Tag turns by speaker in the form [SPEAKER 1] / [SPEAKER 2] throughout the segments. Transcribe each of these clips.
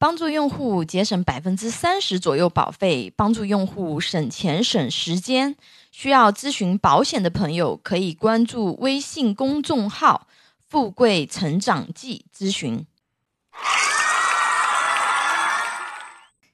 [SPEAKER 1] 帮助用户节省百分之三十左右保费，帮助用户省钱省时间。需要咨询保险的朋友，可以关注微信公众号“富贵成长记”咨询。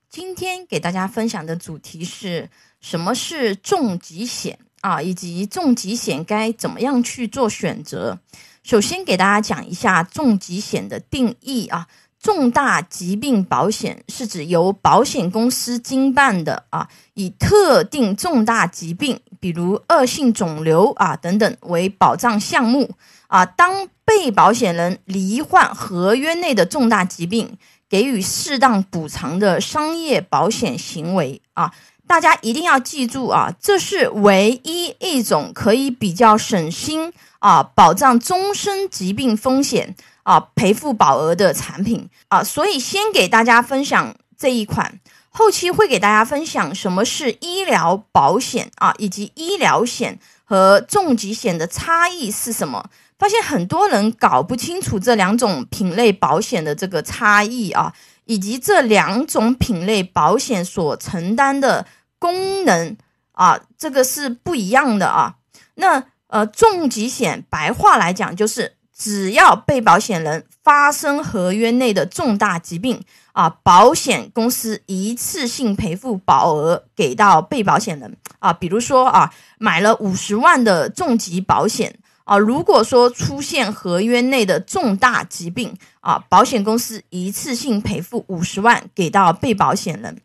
[SPEAKER 1] 今天给大家分享的主题是什么是重疾险啊，以及重疾险该怎么样去做选择。首先给大家讲一下重疾险的定义啊。重大疾病保险是指由保险公司经办的啊，以特定重大疾病，比如恶性肿瘤啊等等为保障项目啊。当被保险人罹患合约内的重大疾病，给予适当补偿的商业保险行为啊。大家一定要记住啊，这是唯一一种可以比较省心啊，保障终身疾病风险。啊，赔付保额的产品啊，所以先给大家分享这一款，后期会给大家分享什么是医疗保险啊，以及医疗险和重疾险的差异是什么。发现很多人搞不清楚这两种品类保险的这个差异啊，以及这两种品类保险所承担的功能啊，这个是不一样的啊。那呃，重疾险白话来讲就是。只要被保险人发生合约内的重大疾病啊，保险公司一次性赔付保额给到被保险人啊。比如说啊，买了五十万的重疾保险啊，如果说出现合约内的重大疾病啊，保险公司一次性赔付五十万给到被保险人。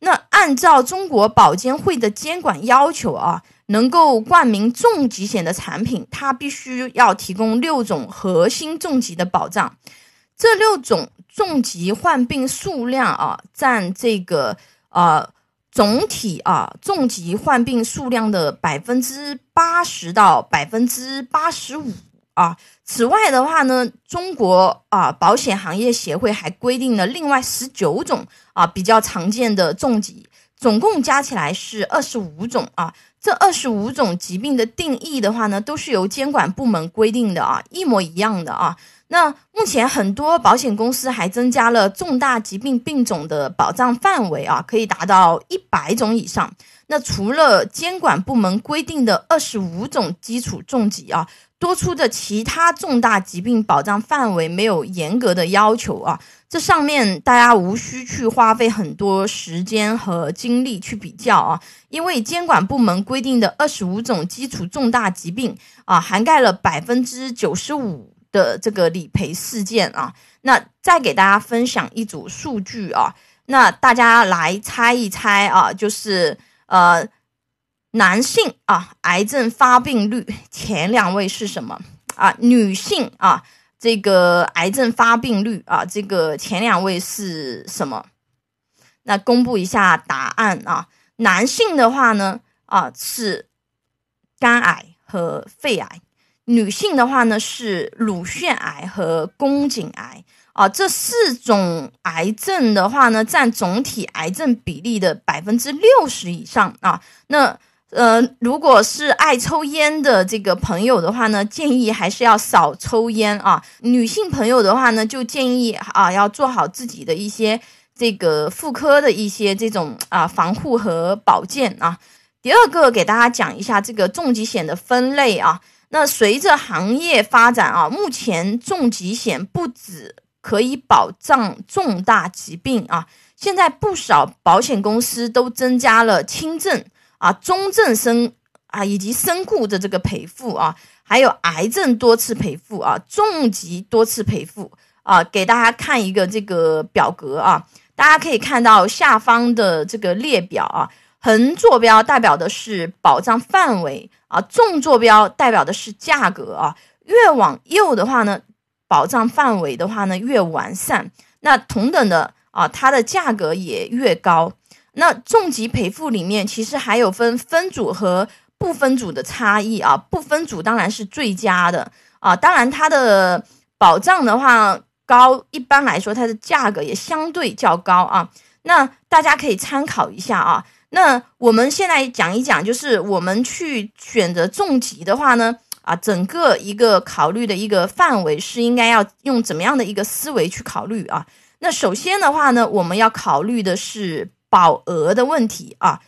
[SPEAKER 1] 那按照中国保监会的监管要求啊。能够冠名重疾险的产品，它必须要提供六种核心重疾的保障。这六种重疾患病数量啊，占这个呃总体啊重疾患病数量的百分之八十到百分之八十五啊。此外的话呢，中国啊保险行业协会还规定了另外十九种啊比较常见的重疾，总共加起来是二十五种啊。这二十五种疾病的定义的话呢，都是由监管部门规定的啊，一模一样的啊。那目前很多保险公司还增加了重大疾病病种的保障范围啊，可以达到一百种以上。那除了监管部门规定的二十五种基础重疾啊。多出的其他重大疾病保障范围没有严格的要求啊，这上面大家无需去花费很多时间和精力去比较啊，因为监管部门规定的二十五种基础重大疾病啊，涵盖了百分之九十五的这个理赔事件啊。那再给大家分享一组数据啊，那大家来猜一猜啊，就是呃。男性啊，癌症发病率前两位是什么啊？女性啊，这个癌症发病率啊，这个前两位是什么？那公布一下答案啊。男性的话呢，啊是肝癌和肺癌；女性的话呢是乳腺癌和宫颈癌啊。这四种癌症的话呢，占总体癌症比例的百分之六十以上啊。那呃，如果是爱抽烟的这个朋友的话呢，建议还是要少抽烟啊。女性朋友的话呢，就建议啊，要做好自己的一些这个妇科的一些这种啊防护和保健啊。第二个，给大家讲一下这个重疾险的分类啊。那随着行业发展啊，目前重疾险不止可以保障重大疾病啊，现在不少保险公司都增加了轻症。啊，中症身啊，以及身故的这个赔付啊，还有癌症多次赔付啊，重疾多次赔付啊，给大家看一个这个表格啊，大家可以看到下方的这个列表啊，横坐标代表的是保障范围啊，纵坐标代表的是价格啊，越往右的话呢，保障范围的话呢越完善，那同等的啊，它的价格也越高。那重疾赔付里面其实还有分分组和不分组的差异啊，不分组当然是最佳的啊，当然它的保障的话高，一般来说它的价格也相对较高啊。那大家可以参考一下啊。那我们现在讲一讲，就是我们去选择重疾的话呢，啊，整个一个考虑的一个范围是应该要用怎么样的一个思维去考虑啊？那首先的话呢，我们要考虑的是保额的问题啊。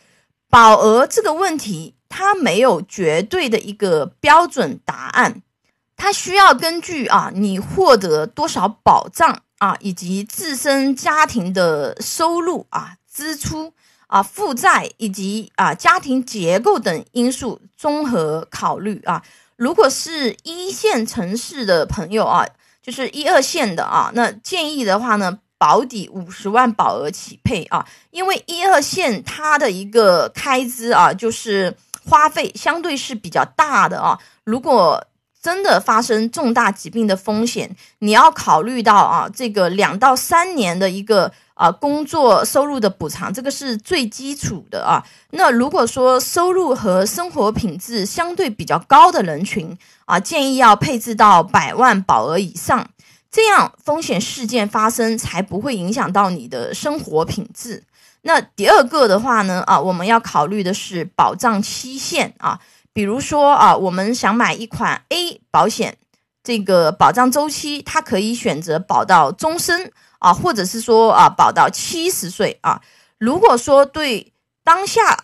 [SPEAKER 1] 保额这个问题，它没有绝对的一个标准答案，它需要根据啊你获得多少保障啊，以及自身家庭的收入啊、支出啊、负债以及啊家庭结构等因素综合考虑啊。如果是一线城市的朋友啊，就是一二线的啊，那建议的话呢。保底五十万保额起配啊，因为一二线它的一个开支啊，就是花费相对是比较大的啊。如果真的发生重大疾病的风险，你要考虑到啊，这个两到三年的一个啊工作收入的补偿，这个是最基础的啊。那如果说收入和生活品质相对比较高的人群啊，建议要配置到百万保额以上。这样风险事件发生才不会影响到你的生活品质。那第二个的话呢，啊，我们要考虑的是保障期限啊，比如说啊，我们想买一款 A 保险，这个保障周期它可以选择保到终身啊，或者是说啊，保到七十岁啊。如果说对当下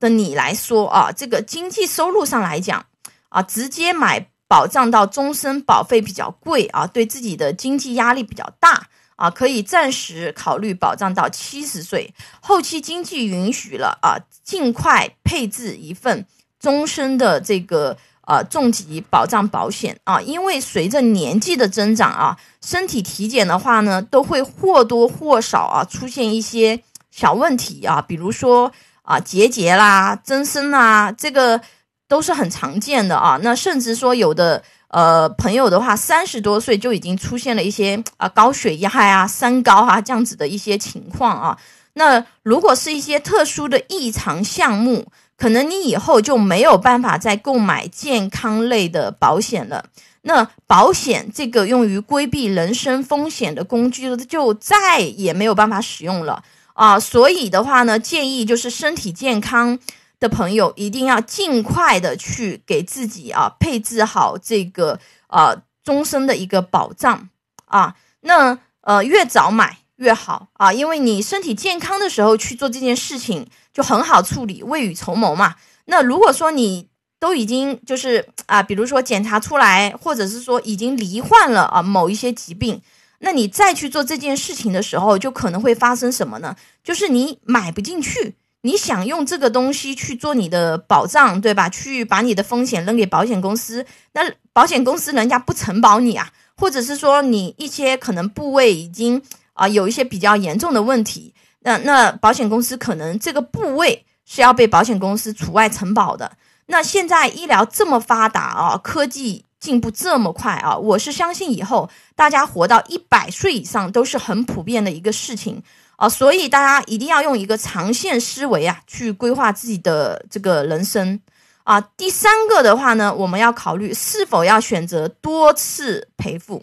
[SPEAKER 1] 的你来说啊，这个经济收入上来讲啊，直接买。保障到终身保费比较贵啊，对自己的经济压力比较大啊，可以暂时考虑保障到七十岁，后期经济允许了啊，尽快配置一份终身的这个呃重疾保障保险啊，因为随着年纪的增长啊，身体体检的话呢，都会或多或少啊出现一些小问题啊，比如说啊结节啦、增生啊，这个。都是很常见的啊，那甚至说有的呃朋友的话，三十多岁就已经出现了一些啊高血压呀、三高啊这样子的一些情况啊。那如果是一些特殊的异常项目，可能你以后就没有办法再购买健康类的保险了。那保险这个用于规避人身风险的工具，就再也没有办法使用了啊。所以的话呢，建议就是身体健康。的朋友一定要尽快的去给自己啊配置好这个呃终身的一个保障啊，那呃越早买越好啊，因为你身体健康的时候去做这件事情就很好处理，未雨绸缪嘛。那如果说你都已经就是啊，比如说检查出来，或者是说已经罹患了啊某一些疾病，那你再去做这件事情的时候，就可能会发生什么呢？就是你买不进去。你想用这个东西去做你的保障，对吧？去把你的风险扔给保险公司，那保险公司人家不承保你啊，或者是说你一些可能部位已经啊有一些比较严重的问题，那那保险公司可能这个部位是要被保险公司除外承保的。那现在医疗这么发达啊，科技进步这么快啊，我是相信以后大家活到一百岁以上都是很普遍的一个事情。啊，所以大家一定要用一个长线思维啊，去规划自己的这个人生啊。第三个的话呢，我们要考虑是否要选择多次赔付。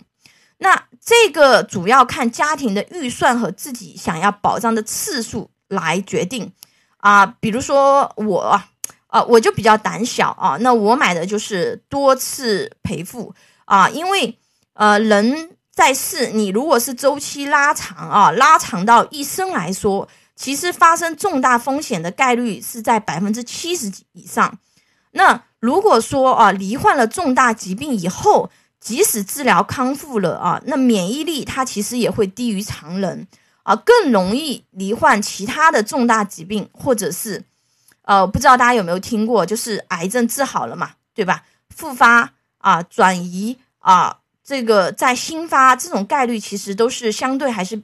[SPEAKER 1] 那这个主要看家庭的预算和自己想要保障的次数来决定啊。比如说我啊，我就比较胆小啊，那我买的就是多次赔付啊，因为呃人。再是，你如果是周期拉长啊，拉长到一生来说，其实发生重大风险的概率是在百分之七十几以上。那如果说啊，罹患了重大疾病以后，即使治疗康复了啊，那免疫力它其实也会低于常人啊，更容易罹患其他的重大疾病，或者是呃，不知道大家有没有听过，就是癌症治好了嘛，对吧？复发啊，转移啊。这个在新发这种概率其实都是相对还是，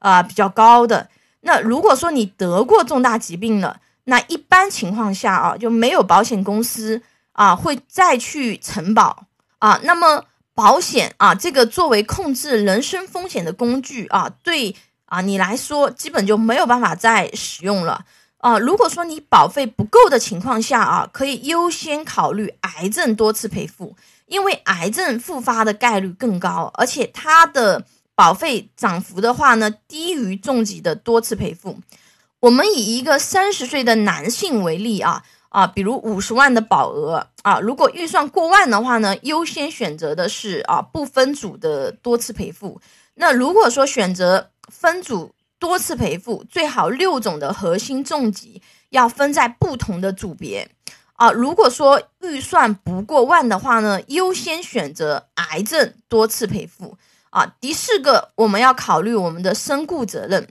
[SPEAKER 1] 啊比较高的。那如果说你得过重大疾病了，那一般情况下啊就没有保险公司啊会再去承保啊。那么保险啊这个作为控制人身风险的工具啊，对啊你来说基本就没有办法再使用了啊。如果说你保费不够的情况下啊，可以优先考虑癌症多次赔付。因为癌症复发的概率更高，而且它的保费涨幅的话呢，低于重疾的多次赔付。我们以一个三十岁的男性为例啊啊，比如五十万的保额啊，如果预算过万的话呢，优先选择的是啊不分组的多次赔付。那如果说选择分组多次赔付，最好六种的核心重疾要分在不同的组别啊。如果说预算不过万的话呢，优先选择癌症多次赔付啊。第四个，我们要考虑我们的身故责任。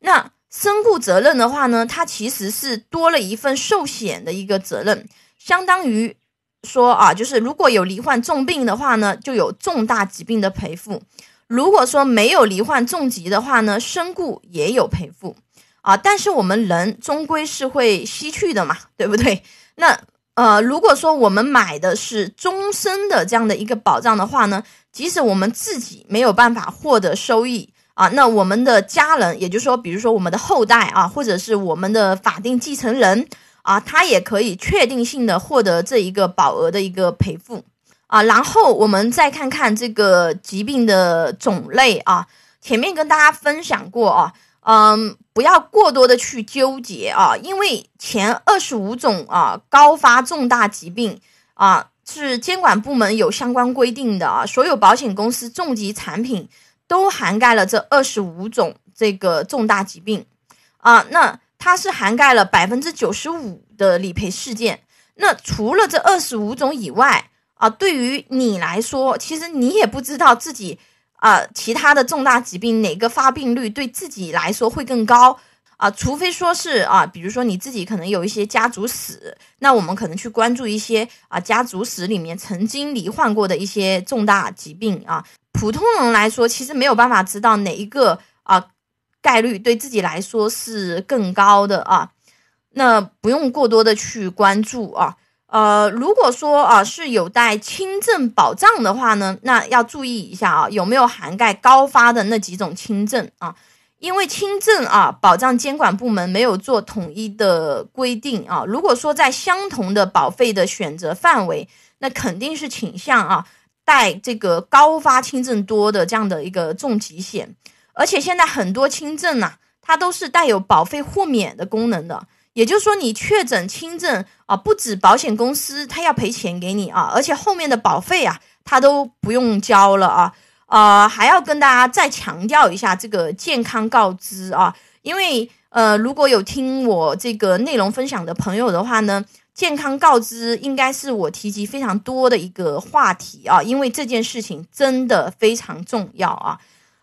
[SPEAKER 1] 那身故责任的话呢，它其实是多了一份寿险的一个责任，相当于说啊，就是如果有罹患重病的话呢，就有重大疾病的赔付。如果说没有罹患重疾的话呢，身故也有赔付啊。但是我们人终归是会失去的嘛，对不对？那呃，如果说我们买的是终身的这样的一个保障的话呢，即使我们自己没有办法获得收益啊，那我们的家人，也就是说，比如说我们的后代啊，或者是我们的法定继承人啊，他也可以确定性的获得这一个保额的一个赔付。啊，然后我们再看看这个疾病的种类啊。前面跟大家分享过啊，嗯，不要过多的去纠结啊，因为前二十五种啊高发重大疾病啊是监管部门有相关规定的啊，所有保险公司重疾产品都涵盖了这二十五种这个重大疾病啊，那它是涵盖了百分之九十五的理赔事件。那除了这二十五种以外，啊，对于你来说，其实你也不知道自己啊，其他的重大疾病哪个发病率对自己来说会更高啊？除非说是啊，比如说你自己可能有一些家族史，那我们可能去关注一些啊家族史里面曾经罹患过的一些重大疾病啊。普通人来说，其实没有办法知道哪一个啊概率对自己来说是更高的啊，那不用过多的去关注啊。呃，如果说啊是有带轻症保障的话呢，那要注意一下啊，有没有涵盖高发的那几种轻症啊？因为轻症啊，保障监管部门没有做统一的规定啊。如果说在相同的保费的选择范围，那肯定是倾向啊带这个高发轻症多的这样的一个重疾险，而且现在很多轻症呐，它都是带有保费豁免的功能的。也就是说，你确诊轻症啊，不止保险公司他要赔钱给你啊，而且后面的保费啊，他都不用交了啊。呃，还要跟大家再强调一下这个健康告知啊，因为呃，如果有听我这个内容分享的朋友的话呢，健康告知应该是我提及非常多的一个话题啊，因为这件事情真的非常重要啊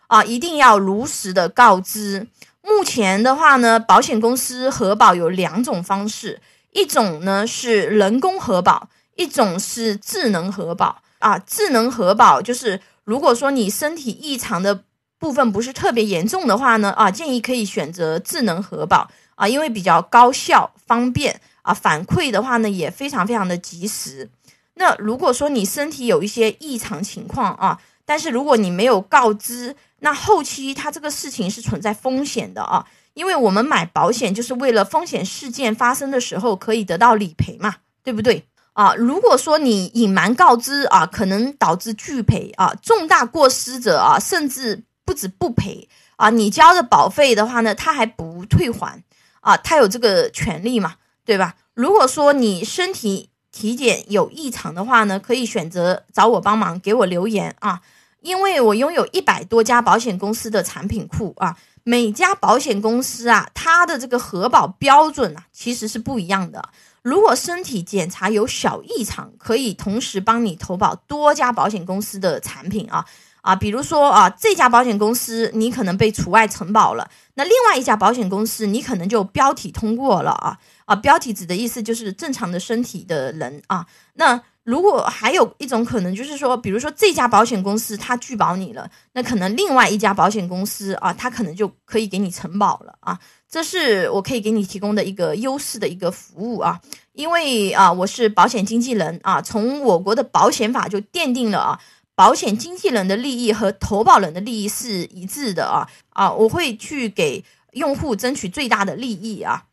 [SPEAKER 1] 啊，一定要如实的告知。目前的话呢，保险公司核保有两种方式，一种呢是人工核保，一种是智能核保啊。智能核保就是如果说你身体异常的部分不是特别严重的话呢，啊，建议可以选择智能核保啊，因为比较高效、方便啊，反馈的话呢也非常非常的及时。那如果说你身体有一些异常情况啊，但是如果你没有告知，那后期它这个事情是存在风险的啊，因为我们买保险就是为了风险事件发生的时候可以得到理赔嘛，对不对啊？如果说你隐瞒告知啊，可能导致拒赔啊，重大过失者啊，甚至不止不赔啊，你交的保费的话呢，他还不退还啊，他有这个权利嘛，对吧？如果说你身体体检有异常的话呢，可以选择找我帮忙，给我留言啊。因为我拥有一百多家保险公司的产品库啊，每家保险公司啊，它的这个核保标准啊，其实是不一样的。如果身体检查有小异常，可以同时帮你投保多家保险公司的产品啊啊，比如说啊，这家保险公司你可能被除外承保了，那另外一家保险公司你可能就标体通过了啊啊，标体指的意思就是正常的身体的人啊，那。如果还有一种可能，就是说，比如说这家保险公司它拒保你了，那可能另外一家保险公司啊，它可能就可以给你承保了啊。这是我可以给你提供的一个优势的一个服务啊。因为啊，我是保险经纪人啊，从我国的保险法就奠定了啊，保险经纪人的利益和投保人的利益是一致的啊啊，我会去给用户争取最大的利益啊。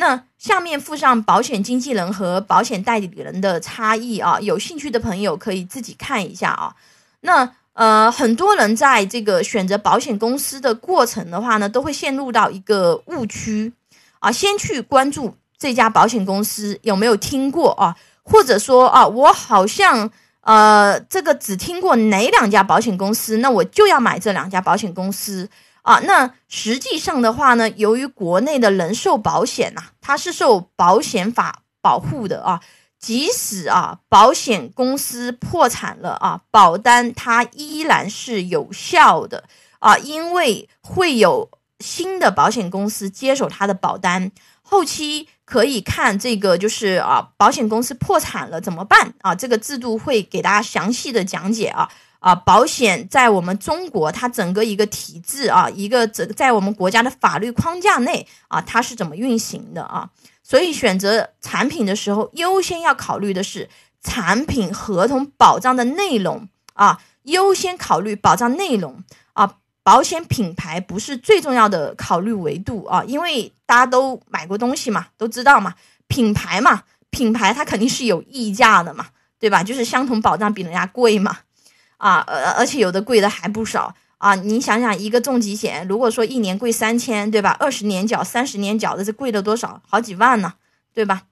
[SPEAKER 1] 那下面附上保险经纪人和保险代理人的差异啊，有兴趣的朋友可以自己看一下啊。那呃，很多人在这个选择保险公司的过程的话呢，都会陷入到一个误区啊，先去关注这家保险公司有没有听过啊，或者说啊，我好像。呃，这个只听过哪两家保险公司，那我就要买这两家保险公司啊。那实际上的话呢，由于国内的人寿保险呐，它是受保险法保护的啊，即使啊保险公司破产了啊，保单它依然是有效的啊，因为会有新的保险公司接手它的保单，后期。可以看这个，就是啊，保险公司破产了怎么办啊？这个制度会给大家详细的讲解啊啊，保险在我们中国它整个一个体制啊，一个整在我们国家的法律框架内啊，它是怎么运行的啊？所以选择产品的时候，优先要考虑的是产品合同保障的内容啊，优先考虑保障内容啊。保险品牌不是最重要的考虑维度啊，因为大家都买过东西嘛，都知道嘛，品牌嘛，品牌它肯定是有溢价的嘛，对吧？就是相同保障比人家贵嘛，啊，而而且有的贵的还不少啊。你想想，一个重疾险，如果说一年贵三千，对吧？二十年缴、三十年缴的，这贵了多少？好几万呢，对吧？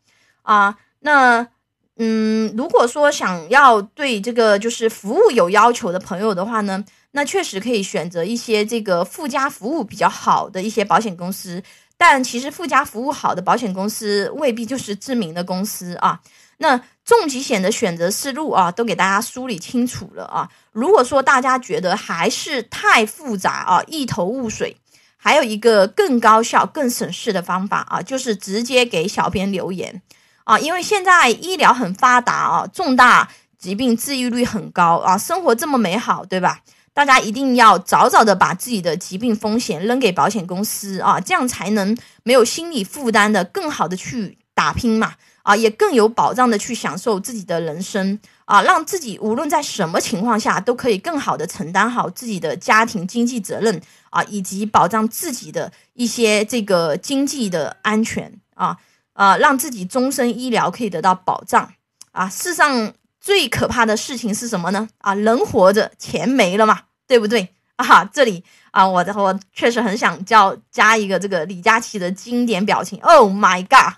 [SPEAKER 1] 啊，那嗯，如果说想要对这个就是服务有要求的朋友的话呢？那确实可以选择一些这个附加服务比较好的一些保险公司，但其实附加服务好的保险公司未必就是知名的公司啊。那重疾险的选择思路啊，都给大家梳理清楚了啊。如果说大家觉得还是太复杂啊，一头雾水，还有一个更高效、更省事的方法啊，就是直接给小编留言啊，因为现在医疗很发达啊，重大疾病治愈率很高啊，生活这么美好，对吧？大家一定要早早的把自己的疾病风险扔给保险公司啊，这样才能没有心理负担的更好的去打拼嘛啊，也更有保障的去享受自己的人生啊，让自己无论在什么情况下都可以更好的承担好自己的家庭经济责任啊，以及保障自己的一些这个经济的安全啊啊，让自己终身医疗可以得到保障啊。世上最可怕的事情是什么呢？啊，人活着，钱没了嘛。对不对 啊？这里啊，我我确实很想叫加一个这个李佳琦的经典表情，Oh my god！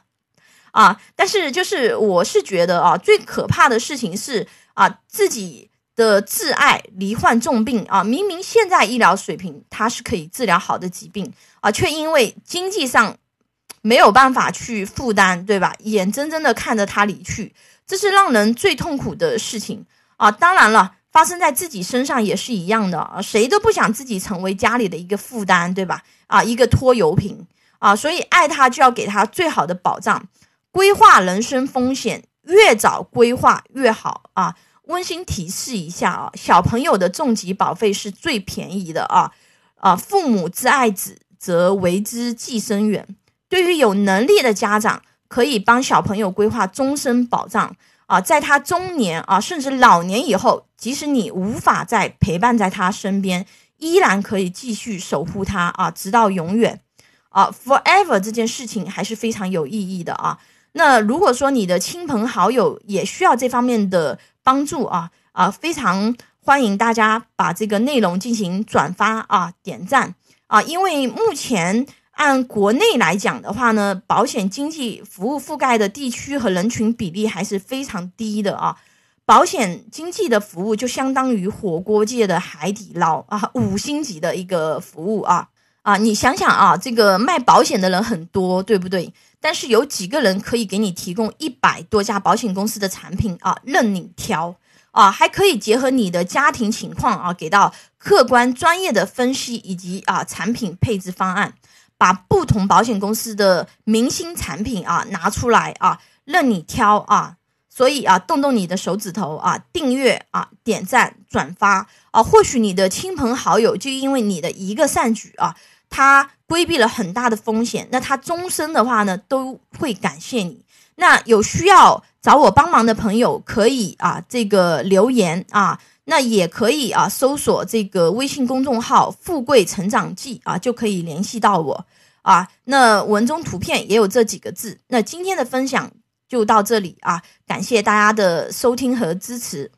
[SPEAKER 1] 啊，但是就是我是觉得啊，最可怕的事情是啊，自己的挚爱罹患重病啊，明明现在医疗水平它是可以治疗好的疾病啊，却因为经济上没有办法去负担，对吧？眼睁睁的看着他离去，这是让人最痛苦的事情啊！当然了。发生在自己身上也是一样的啊，谁都不想自己成为家里的一个负担，对吧？啊，一个拖油瓶啊，所以爱他就要给他最好的保障，规划人生风险越早规划越好啊。温馨提示一下啊，小朋友的重疾保费是最便宜的啊啊，父母之爱子则为之计深远。对于有能力的家长，可以帮小朋友规划终身保障。啊，在他中年啊，甚至老年以后，即使你无法再陪伴在他身边，依然可以继续守护他啊，直到永远啊，forever 这件事情还是非常有意义的啊。那如果说你的亲朋好友也需要这方面的帮助啊啊，非常欢迎大家把这个内容进行转发啊，点赞啊，因为目前。按国内来讲的话呢，保险经纪服务覆盖的地区和人群比例还是非常低的啊。保险经纪的服务就相当于火锅界的海底捞啊，五星级的一个服务啊啊！你想想啊，这个卖保险的人很多，对不对？但是有几个人可以给你提供一百多家保险公司的产品啊，任你挑啊，还可以结合你的家庭情况啊，给到客观专业的分析以及啊产品配置方案。把不同保险公司的明星产品啊拿出来啊，任你挑啊，所以啊，动动你的手指头啊，订阅啊，点赞转发啊，或许你的亲朋好友就因为你的一个善举啊，他规避了很大的风险，那他终身的话呢，都会感谢你。那有需要找我帮忙的朋友，可以啊，这个留言啊。那也可以啊，搜索这个微信公众号“富贵成长记”啊，就可以联系到我啊。那文中图片也有这几个字。那今天的分享就到这里啊，感谢大家的收听和支持。